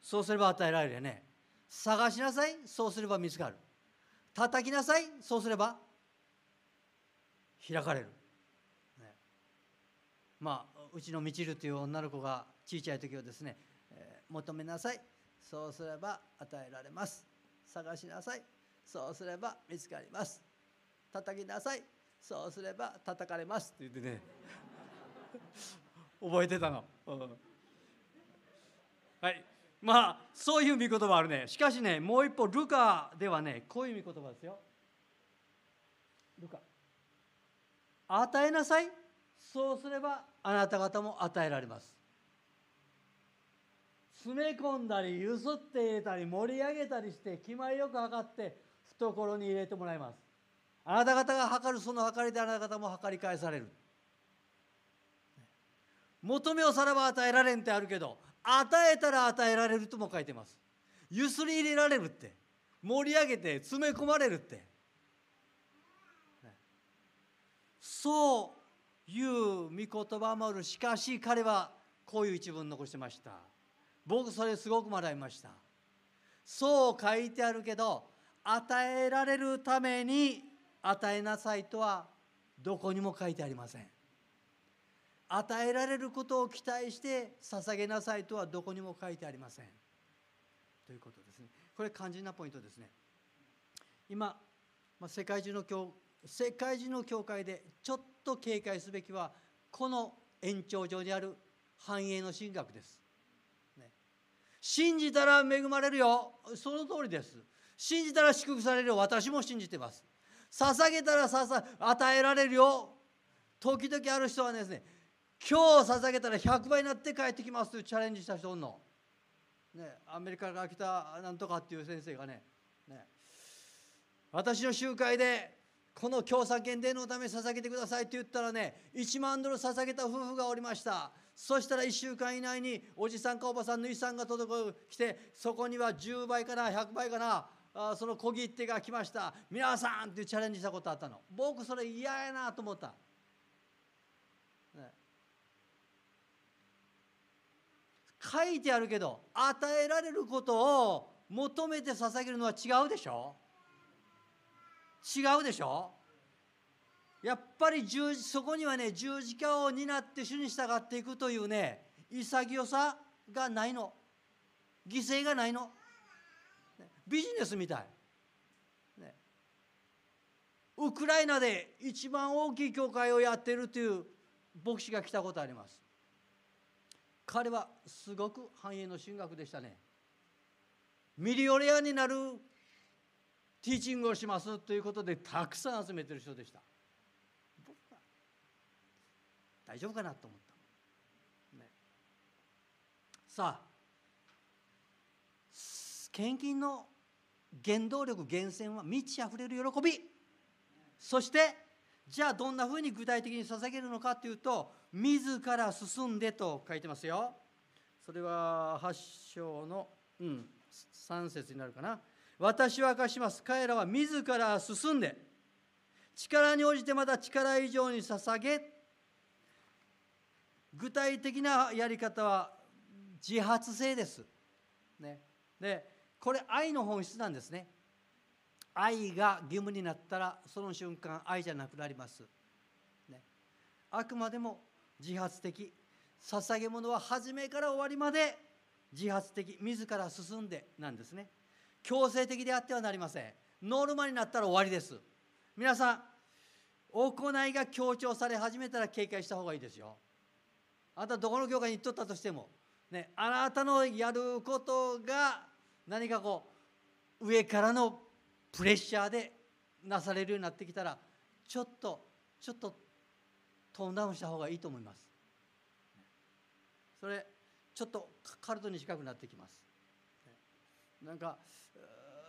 そうすれば与えられるね。探しなさい。そうすれば見つかる。叩きなさい。そうすれば開かれる、ね、まあうちのみちるという女の子が小さい時はですね、えー、求めなさい。そうすれば与えられます。探しなさい。そうすれば見つかります。叩きなさい。そうすれば叩かれます。って言ってね。覚えてたの、うん、はい。まあそういう見言葉あるね。しかしねもう一歩ルカではねこういう見言葉ですよ。ルカ。与えなさい。そうすればあなた方も与えられます。詰め込んだりゆすって入れたり盛り上げたりして気前よく測って懐に入れてもらいます。あなた方が測るその測りであなた方も測り返される。求めをさらば与えられんってあるけど与えたら与えられるとも書いてます。ゆすり入れられるって盛り上げて詰め込まれるって。そういう御言葉もある。しかし彼はこういう一文残してました。僕それすごく学びました。そう書いてあるけど与えられるために与えなさいとはどこにも書いてありません。与えられることを期待して捧げなさいとはどこにも書いてありません。ということですね。これ肝心なポイントですね。今、世界中の教世界中の教会でちょっと警戒すべきはこの延長上にある繁栄の神学です。ね。信じたら恵まれるよ。その通りです。信じたら祝福されるよ。私も信じてます。捧げたらささ与えられるよ。時々ある人はですね今日捧げたら100倍になって帰ってきますというチャレンジした人おんの、ね、アメリカから来たなんとかっていう先生がねね私の集会でこの共産権伝のために捧げてくださいって言ったらね1万ドル捧げた夫婦がおりました。そしたら1週間以内におじさんかおばさんの遺産が届く来てそこには10倍かな100倍かなあその小切手が来ました。皆さんっていうチャレンジしたことあったの。僕それ嫌やなと思った、ね、書いてあるけど与えられることを求めて捧げるのは違うでしょ？違うでしょ？やっぱり十そこにはね十字架を担って主に従っていくというね潔さがないの。犠牲がないの。ビジネスみたい、ね、ウクライナで一番大きい教会をやってるという牧師が来たことあります。彼はすごく繁栄の神学でしたね。ミリオレアになるティーチングをしますということでたくさん集めてる人でした。僕は大丈夫かなと思った、ね、さあ献金の原動力源泉は満ち溢れる喜び。そしてじゃあどんなふうに具体的に捧げるのかというと自ら進んでと書いてますよそれは8章の、うん、3節になるかな私は明かします彼らは自ら進んで力に応じてまた力以上に捧げ具体的なやり方は自発性です。ね、でこれ愛の本質なんですね。愛が義務になったらその瞬間愛じゃなくなります。ね、あくまでも自発的。捧げ物は初めから終わりまで自発的。自ら進んでなんですね。強制的であってはなりません。ノルマになったら終わりです。皆さん行いが強調され始めたら警戒した方がいいですよ。あなたどこの教会に行っとったとしてもねあなたのやることが何かこう上からのプレッシャーでなされるようになってきたらちょっとちょっとトーンダウンした方がいいと思います。それちょっとカルトに近くなってきます。なんか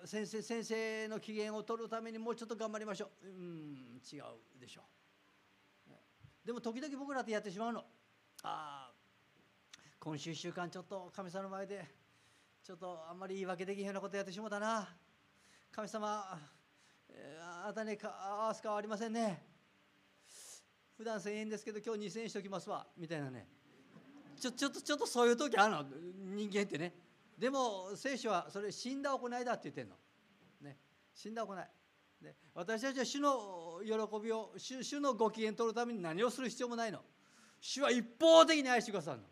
先生先生の機嫌を取るためにもうちょっと頑張りましょう。うん違うでしょう。でも時々僕らってやってしまうの。ああ今週1週間ちょっと神様の前でちょっとあんまり言い訳できへんようなことやってしもたな。神様、えー、あなたに合わすかはありませんね。普段1000円ですけど今日2000円しておきますわ。みたいなね。ちょちょっとちょっとそういう時あるの。人間ってね。でも聖書はそれ死んだ行いだって言ってんの、ね、死んだ行い、ね、私たちは主の喜びを主主のご機嫌取るために何をする必要もないの。主は一方的に愛してくださるの。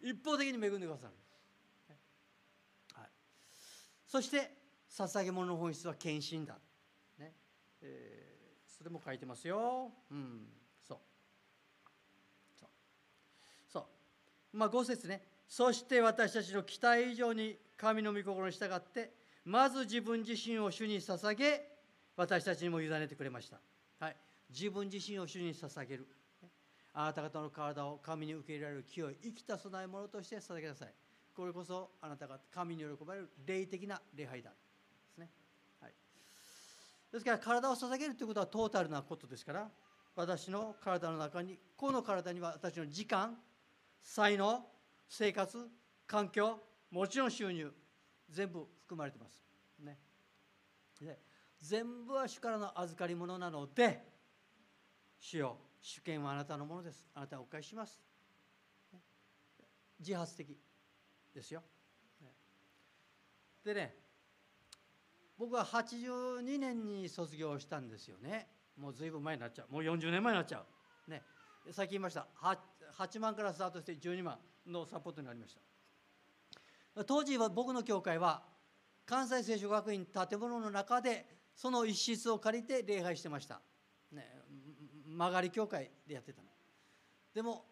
一方的に恵んでくださる、はい、そして捧げ物の本質は献身だ、ね。えー、それも書いてますよ、うん。まあ、5節ね。そして私たちの期待以上に神の御心に従ってまず自分自身を主に捧げ私たちにも委ねてくれました、はい、自分自身を主に捧げる。あなた方の体を神に受け入れられる清い生きた備え物として捧げなさい。これこそあなたが神に喜ばれる霊的な礼拝だ。ですね、はい、ですから体を捧げるということはトータルなことですから私の体の中にこの体には私の時間才能生活環境もちろん収入全部含まれてます。ね、で全部は主からの預かり物なので主よ主権はあなたのものです。あなたはお返しします。自発的ですよ。でね僕は82年に卒業したんですよね。もう随分前になっちゃう。もう40年前になっちゃう。ね。さっき言いました。8万からスタートして12万のサポートになりました。当時は僕の教会は関西聖書学院建物の中でその一室を借りて礼拝してました、ね、曲がり教会でやってたの。でも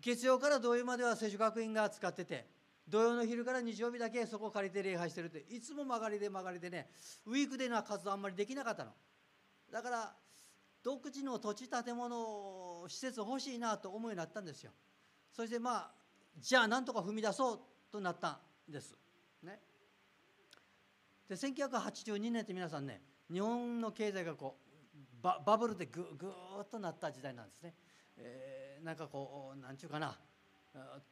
月曜から土曜までは聖書学院が使ってて土曜の昼から日曜日だけそこを借りて礼拝してるっていつも曲がりで曲がりでねウィークデーな活動あんまりできなかったの。だから独自の土地建物施設欲しいなと思うようになったんですよ。そしてまあじゃあなんとか踏み出そうとなったんです。ね。で1982年って皆さんね日本の経済がこうババブルでぐぐーっとなった時代なんですね、えー、なんかこうなんちゅうかな。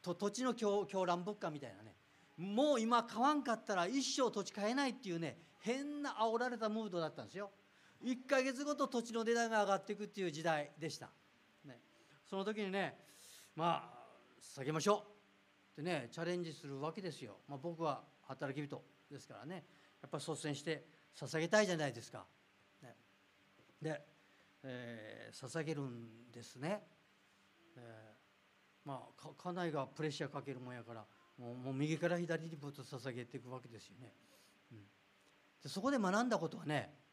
と土地の狂狂乱物価みたいなね。もう今買わんかったら一生土地買えないっていうね変な煽られたムードだったんですよ。1ヶ月ごと土地の値段が上がっていくっていう時代でした、ね、その時にねまあ下げましょう。でねチャレンジするわけですよ、まあ、僕は働き人ですからね。やっぱり率先して捧げたいじゃないですか。ね、で、えー、捧げるんですね。えー、まあ家内がプレッシャーかけるもんやからもうもう右から左にぶっと捧げていくわけですよね。うん、でそこで学んだことはね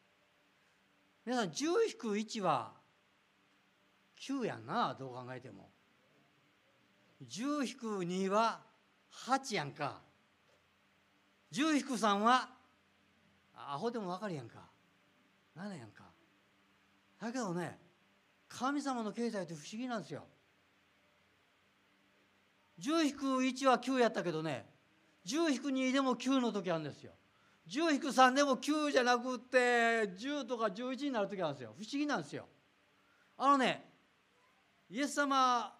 皆さん10-1は9やんなどう考えても。10-2は8やんか。10-3はアホでも分かるやんか何やんかだけどね神様の経済って不思議なんですよ10-1は9やったけどね10-2でも9の時あるんですよ10-3でも9じゃなくって10とか11になる時あるんですよ。不思議なんですよ。あのねイエス様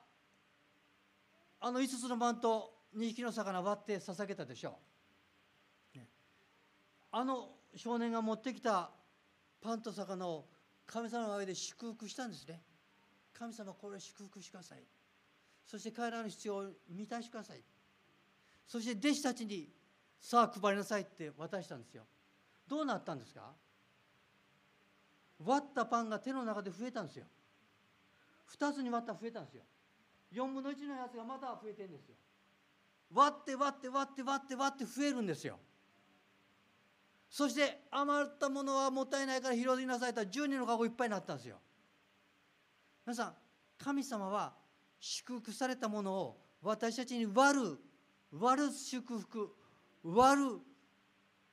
あの5つの番と2匹の魚割って捧げたでしょ。あの少年が持ってきたパンと魚を神様の前で祝福したんですね。神様これを祝福してください。そして彼らの必要を満たしてください。そして弟子たちにさあ配りなさいって渡したんですよ。どうなったんですか？割ったパンが手の中で増えたんですよ。2つに割った増えたんですよ。4分の1のやつがまた増えてるんですよ。割って割って割って割って割って増えるんですよ。そして余ったものはもったいないから拾いなさいと12の籠いっぱいになったんですよ。皆さん神様は祝福されたものを私たちに割る割る祝福。割る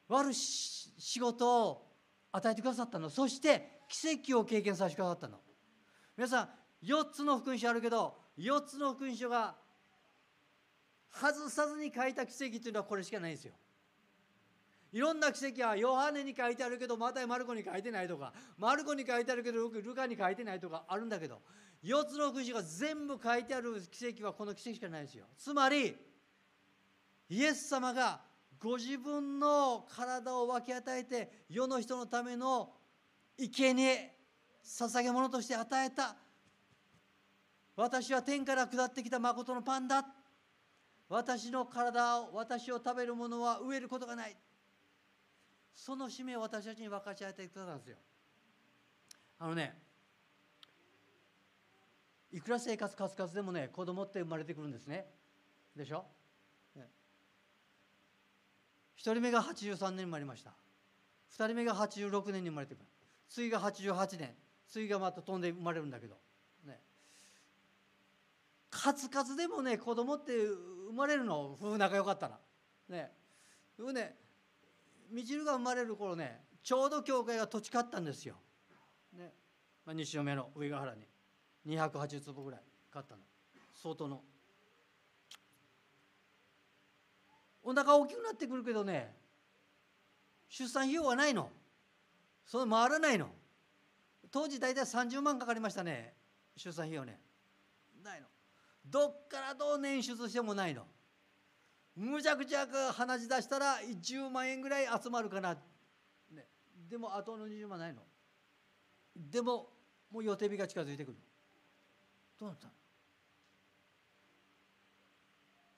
割る仕事を与えてくださったの。そして奇跡を経験させてくださったの。皆さん4つの福音書あるけど4つの福音書が外さずに書いた奇跡というのはこれしかないんですよ。いろんな奇跡はヨハネに書いてあるけどまたマルコに書いてないとかマルコに書いてあるけどルカに書いてないとかあるんだけど4つの福音書が全部書いてある奇跡はこの奇跡しかないですよ。つまりイエス様がご自分の体を分け与えて世の人のための生贄捧げ物として与えた。私は天から下ってきた誠のパンだ。私の体を私を食べる者は飢えることがない。その使命を私たちに分かち合えてくださるんですよ。あのねいくら生活カツカツでもね子供って生まれてくるんですね。でしょ、1人目が83年生まれました。2人目が86年に生まれてくる。次が88年。次がまた飛んで生まれるんだけど。ね。カツカツでもね子供って生まれるの。夫婦仲良かったら。ね。ねみちるが生まれる頃ねちょうど教会が土地買ったんですよ、ね。まあ、西嫁の上ヶ原に。280坪ぐらい買ったの。相当のお腹大きくなってくるけどね出産費用はないの。その回らないの。当時大体30万かかりましたね出産費用ね。ないの。どっからどう捻出してもないの。むちゃくちゃ鼻血出したら10万円ぐらい集まるかな、ね、でもあとの20万ないの。でももう予定日が近づいてくる。どうなった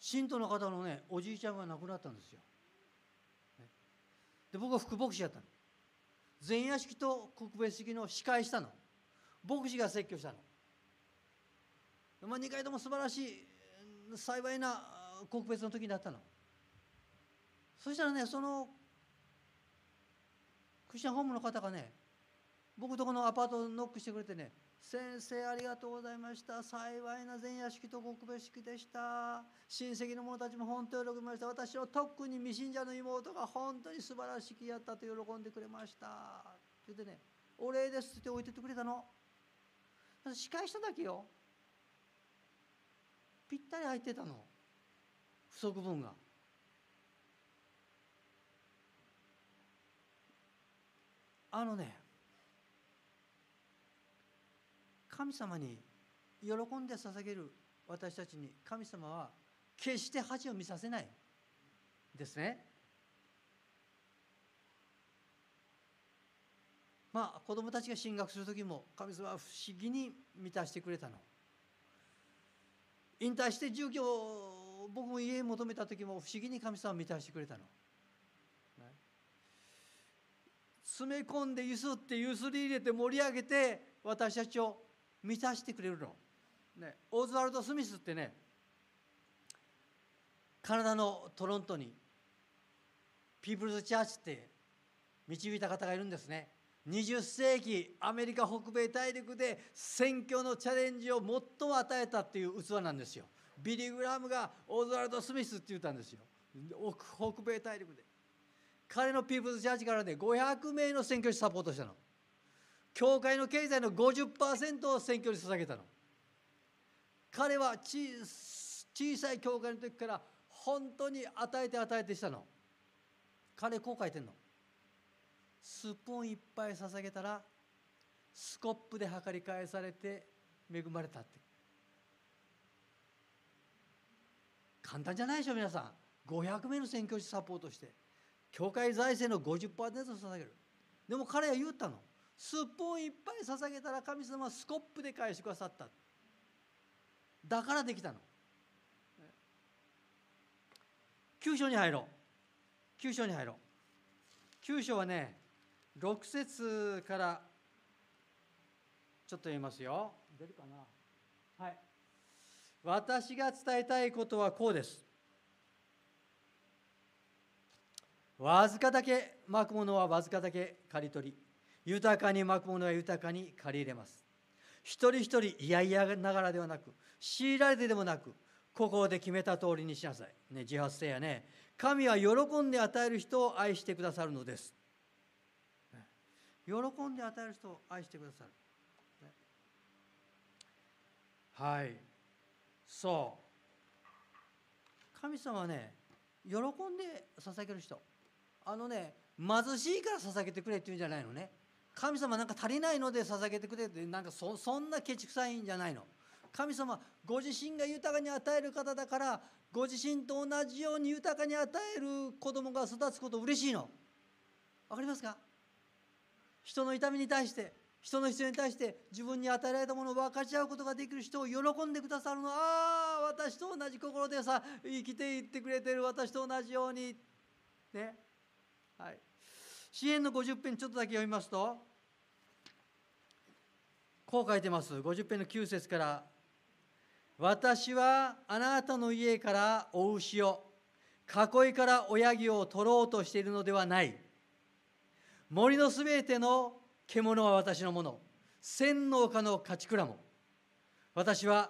信徒の方のねおじいちゃんが亡くなったんですよ。で僕は副牧師やったの。前夜式と国別式の司会したの。牧師が説教したの、まあ、2回とも素晴らしい幸いな告別の時だったの。そしたらねそのクリスチャンホームの方がね僕とこのアパートノックしてくれてね先生ありがとうございました。幸いな前夜式と告別式でした。親戚の者たちも本当喜びました。私の特に未信者の妹が本当に素晴らしきやったと喜んでくれました。って言ってねお礼ですって置いててくれたの。司会しただけよ。ぴったり入ってたの。不足分が。あのね神様に喜んで捧げる私たちに神様は決して恥を見させないですね。まあ子供たちが進学する時も神様は不思議に満たしてくれたの。引退して住居僕も家求めた時も不思議に神様満たしてくれたの。詰め込んでゆすってゆすり入れて盛り上げて私たちを満たしてくれるの。ね、オズワルド・スミスってねカナダのトロントにピープルズ・チャーチって導いた方がいるんですね。20世紀アメリカ北米大陸で選挙のチャレンジを最も与えたっていう器なんですよ。ビリー・グラムがオズワルド・スミスって言ったんですよ。北米大陸で。彼のピープルズ・チャーチからね500名の選挙師サポートしたの。教会の経済の50%を選挙に捧げたの。彼は小さい教会の時から本当に与えて与えてしたの。彼こう書いてんの。スプーンいっぱい捧げたらスコップで測り返されて恵まれたって。簡単じゃないでしょ皆さん。500名の宣教師サポートして。教会財政の50%捧げる。でも彼は言ったの。スプーンいっぱい捧げたら神様はスコップで返してくださった。だからできたの。9章に入ろう。9章に入ろう。9章はね6節からちょっと言いますよ。出るかな。はい。私が伝えたいことはこうです。わずかだけまくものはわずかだけ刈り取り。豊かにまくものは豊かに借り入れます。一人一人いやいやながらではなく強いられてでもなくここで決めた通りにしなさい、ね、自発性やね神は喜んで与える人を愛してくださるのです。喜んで与える人を愛してくださる。はい。そう。神様はね喜んで捧げる人。あのね貧しいから捧げてくれっていうんじゃないのね。神様なんか足りないので捧げてくれってなんかそそんなケチくさいんじゃないの。神様ご自身が豊かに与える方だからご自身と同じように豊かに与える子供が育つこと嬉しいの。分かりますか？人の痛みに対して人の必要に対して自分に与えられたものを分かち合うことができる人を喜んでくださるの。ああ私と同じ心でさ生きていってくれてる私と同じように。ね。はい。支援の50編ちょっとだけ読みますとこう書いてます。50編の9節から私はあなたの家からお牛を囲いから親木を取ろうとしているのではない。森のすべての獣は私のもの。千農家の勝ち蔵も。私は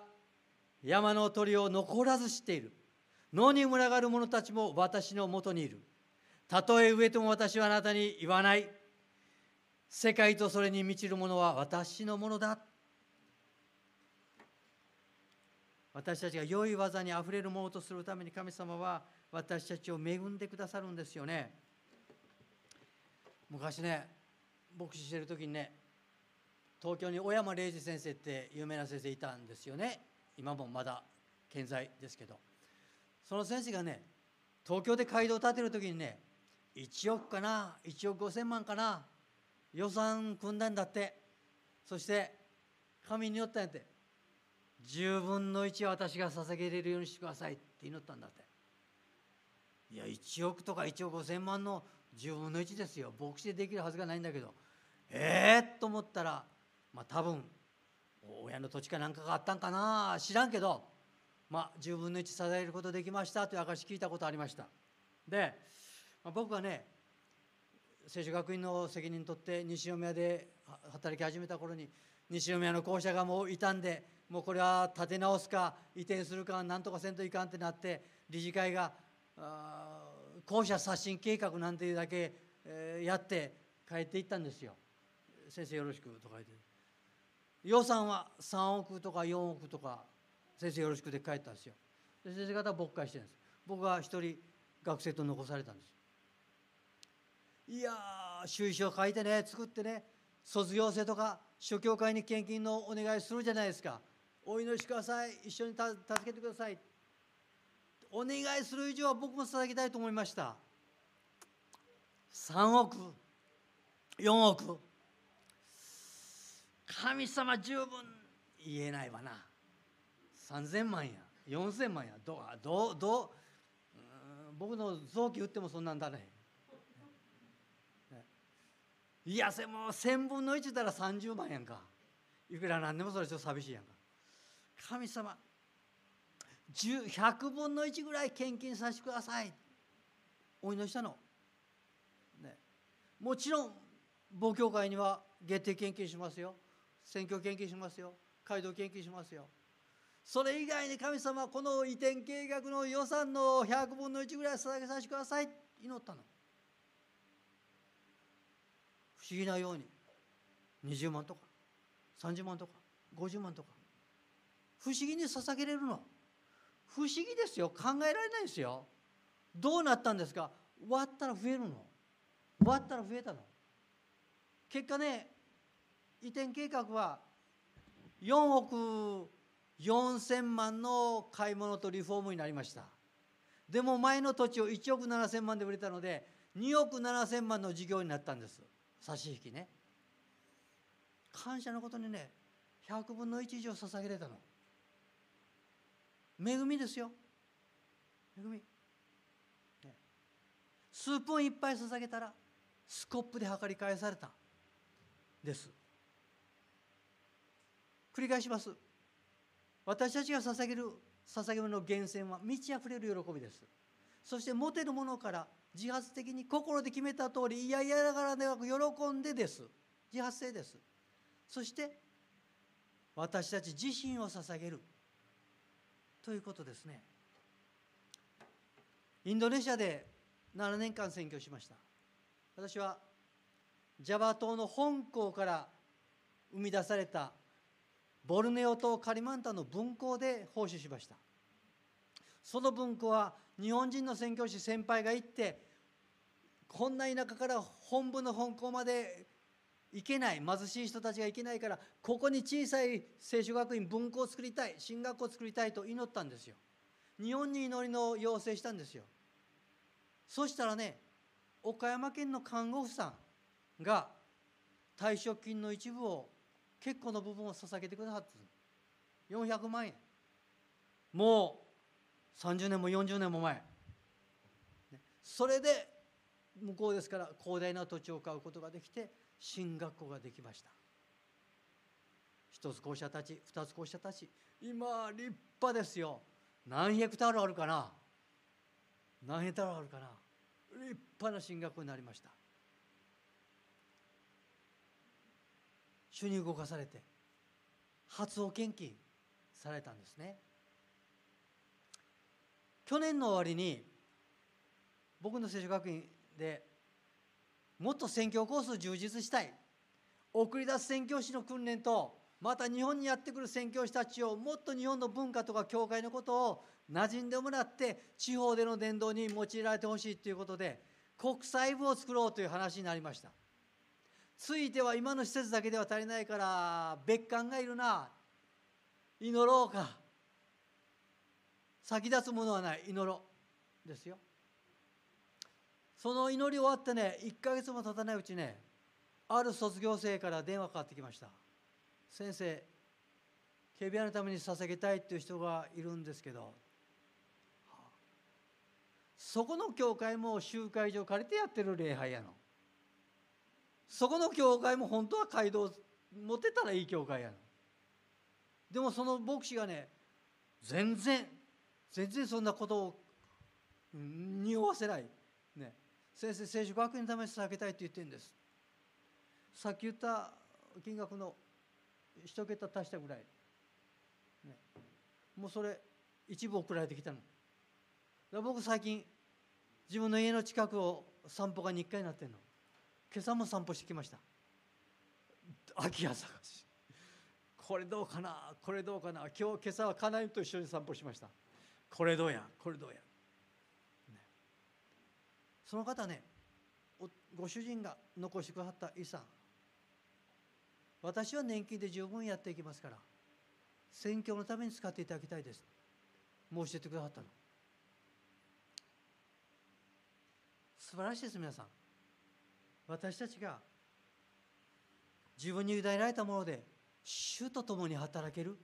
山の鳥を残らず知っている。野に群がる者たちも私のもとにいる。たとえ植えても私はあなたに言わない。世界とそれに満ちるものは私のものだ。私たちが良い技にあふれるものとするために神様は私たちを恵んでくださるんですよね。昔ね牧師してる時にね東京に小山礼二先生って有名な先生いたんですよね。今もまだ健在ですけど。その先生がね東京で街道を建てる時にね1億かな？1億5,000万かな？予算組んだんだって。そして神によったんやって。10分の1は私が捧げれるようにしてくださいって祈ったんだって。いや1億とか1億5,000万の10分の1ですよ。牧師でできるはずがないんだけど。ええー、と思ったらまあ多分親の土地かなんかがあったんかな？知らんけどまあ10分の1捧げることできましたという証聞いたことありました。で、まあ、僕はね聖書学院の責任取って西宮で働き始めた頃に西宮の校舎がもう傷んでもうこれは建て直すか移転するかなんとかせんといかんってなって理事会が校舎刷新計画なんていうだけ、えー、やって帰っていったんですよ。先生よろしくとか言って。予算は3億とか4億とか先生よろしくで帰ったんですよ。で先生方は勃会してるんです。僕は一人学生と残されたんです。いやー収書書いてね作ってね卒業生とか諸教会に献金のお願いするじゃないですか。お祈りしてください。一緒に助けてください。お願いする以上は僕も捧げたいと思いました。3億4億。神様十分言えないわな。3000万や4000万や。どうどうどう僕の臓器売ってもそんなんだね。いやせもう1000分の1たら30万やんか。いくらなんでもそれちょっと寂しいやんか。神様100分の1ぐらい献金させてください。お祈りしたの、ね、もちろん母教会には月定献金しますよ。選挙献金しますよ。街道献金しますよ。それ以外に神様この移転計画の予算の100分の1ぐらい捧げさせてください祈ったの。不思議なように。20万とか。30万とか。50万とか。不思議に捧げれるの。不思議ですよ。考えられないですよ。どうなったんですか。割ったら増えるの。割ったら増えたの。結果ね移転計画は4億4,000万の買い物とリフォームになりました。でも前の土地を1億7,000万で売れたので2億7,000万の事業になったんです。差し引きね。感謝のことにね100分の1以上捧げれたの。恵みですよ。恵み、ね、スーンいっぱい捧げたらスコップで測り返されたです。繰り返します。私たちが捧げる捧げ物の源泉は満ち溢れる喜びです。そして持てるものから自発的に心で決めた通りいやいやながらではなく喜んでです。自発性です。そして私たち自身を捧げる。ということですね。インドネシアで7年間選挙しました。私はジャワ島の本校から生み出されたボルネオ島カリマンタの分校で奉仕しました。その分校は日本人の宣教師先輩が行ってこんな田舎から本部の本校まで行けない貧しい人たちが行けないからここに小さい聖書学院分校を作りたい進学校を作りたいと祈ったんですよ。日本に祈りの要請したんですよ。そしたらね岡山県の看護婦さんが退職金の一部を結構の部分を捧げてくださって400万円。もう30年も40年も前。それで向こうですから広大な土地を買うことができて進学校ができました。一つ校舎たち二つ校舎たち。今立派ですよ。何ヘクタールあるかな？何ヘクタールあるかな？立派な進学校になりました。主に動かされて初を献金されたんですね。去年の終わりに僕の聖書学院でもっと宣教コースを充実したい送り出す宣教師の訓練とまた日本にやってくる宣教師たちをもっと日本の文化とか教会のことを馴染んでもらって地方での伝道に用いられてほしいということで国際部を作ろうという話になりました。ついては今の施設だけでは足りないから別館がいるな。祈ろうか。先立つものはない祈ろうですよ。その祈り終わってね1ヶ月も経たないうちねある卒業生から電話かかってきました。先生警備のために捧げたいっていう人がいるんですけど。そこの教会も集会所借りてやってる礼拝やの。そこの教会も本当は街道持ってたらいい教会やの。でもその牧師がね全然全然そんなことを匂わせない。ね。先生聖書学園のために捧げたいって言ってるんです。さっき言った金額の一桁足したぐらい、ね、もうそれ一部送られてきたの。僕最近自分の家の近くを散歩が日課になってんの。今朝も散歩してきました。空き家探し。これどうかなこれどうかな。今日今朝は家内と一緒に散歩しました。これどうや？これどうや、ね、その方ねご主人が残してくださった遺産。私は年金で十分やっていきますから選挙のために使っていただきたいです。申し出てくださったの。素晴らしいです皆さん。私たちが自分に委ねられたもので主と共に働ける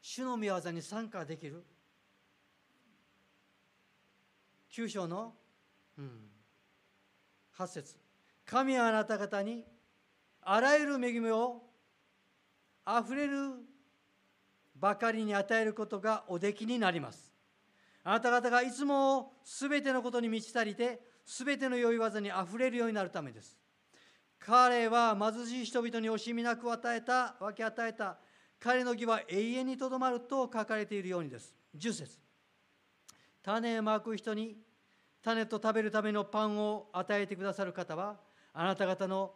主の御業に参加できる9章の、うん、8節神はあなた方にあらゆる恵みをあふれるばかりに与えることがおできになります。あなた方がいつもすべてのことに満ち足りて、すべての良い技にあふれるようになるためです。彼は貧しい人々に惜しみなく与えた、分け与えた。彼の義は永遠にとどまると書かれているようにです。10節種をまく人に種と食べるためのパンを与えてくださる方は、あなた方の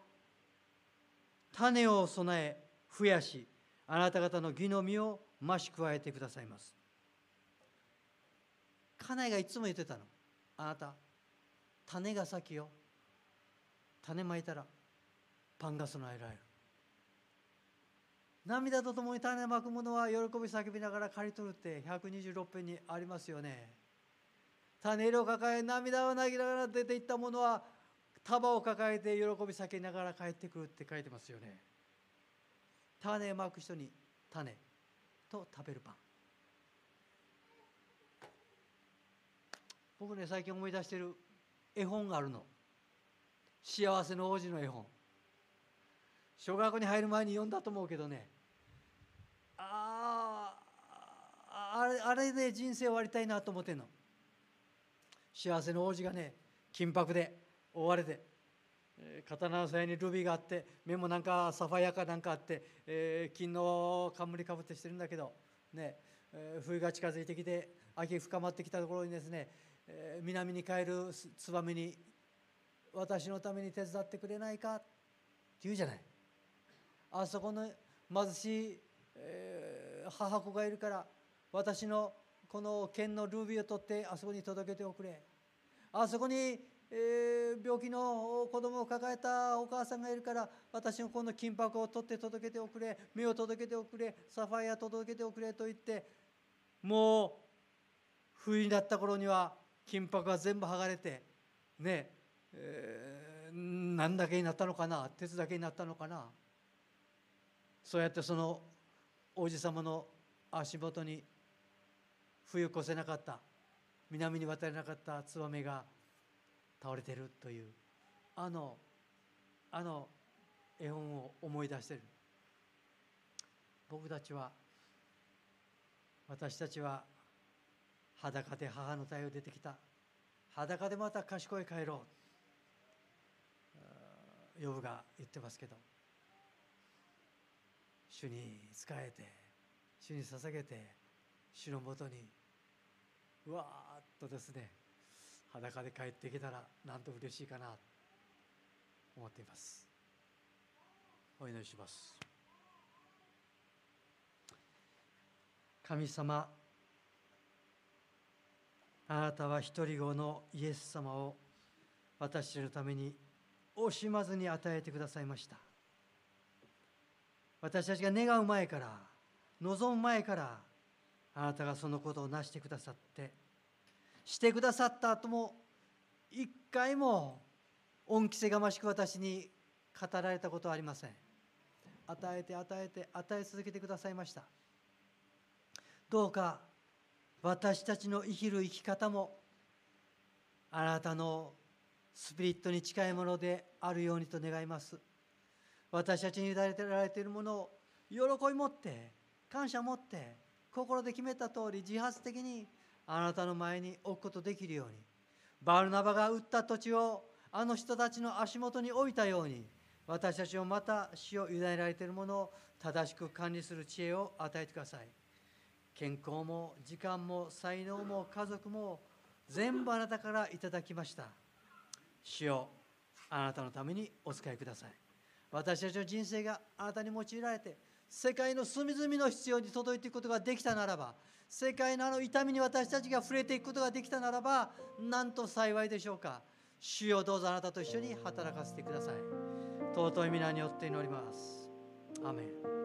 種を備え、増やし、あなた方の義の実を増し加えてくださいます。家内がいつも言ってたの。あなた、種が先よ。種まいたらパンが備えられる。涙とともに種まくものは喜び叫びながら刈り取るって126編にありますよね。種を抱え涙をなぎながら出ていったものは束を抱えて喜び叫びながら帰ってくるって書いてますよね。種まく人に種と食べるパン。僕ね最近思い出してる絵本があるの。幸せの王子の絵本。小学校に入る前に読んだと思うけどねあああれあれで人生終わりたいなと思ってんの幸せの王子がね金箔で覆われて刀の鞘にルビーがあって目もなんかサファイアかなんかあって、えー、金の冠かぶってしてるんだけど、ねえー、冬が近づいてきて秋深まってきたところにですね、えー、南に帰るツバメに「私のために手伝ってくれないか?」って言うじゃないあそこの貧しい、えー、母子がいるから私のこの剣のルビーを取ってあそこに届けておくれ。あそこに、えー、病気の子供を抱えたお母さんがいるから私のこの金箔を取って届けておくれ。目を届けておくれ。サファイア届けておくれと言ってもう冬になった頃には金箔が全部剥がれてねえー、何だけになったのかな？鉄だけになったのかな？そうやってその王子様の足元に冬越せなかった。南に渡れなかったツバメが倒れてるという。あのあの絵本を思い出してる。僕たちは私たちは裸で母の体を出てきた。裸でまた賢い帰ろう。ヨブが言ってますけど。主に仕えて主に捧げて主のもとにうわーっとですね裸で帰ってきたらなんと嬉しいかなと思っています。お祈りします。神様あなたは一人子のイエス様を私のために惜しまずに与えてくださいました。私たちが願う前から望む前からあなたがそのことを成してくださってしてくださった後も一回も恩着せがましく私に語られたことはありません。与えて与えて与え続けてくださいました。どうか私たちの生きる生き方もあなたのスピリットに近いものであるようにと願います。私たちに委ねられているものを喜び持って感謝持って心で決めた通り自発的にあなたの前に置くことできるようにバルナバが打った土地をあの人たちの足元に置いたように私たちもまた死を委ねられているものを正しく管理する知恵を与えてください。健康も時間も才能も家族も全部あなたからいただきました。主をあなたのためにお使いください。私たちの人生があなたに用いられて世界の隅々の必要に届いていくことができたならば世界のあの痛みに私たちが触れていくことができたならばなんと幸いでしょうか。主よどうぞあなたと一緒に働かせてください。尊い皆によって祈ります。アメン。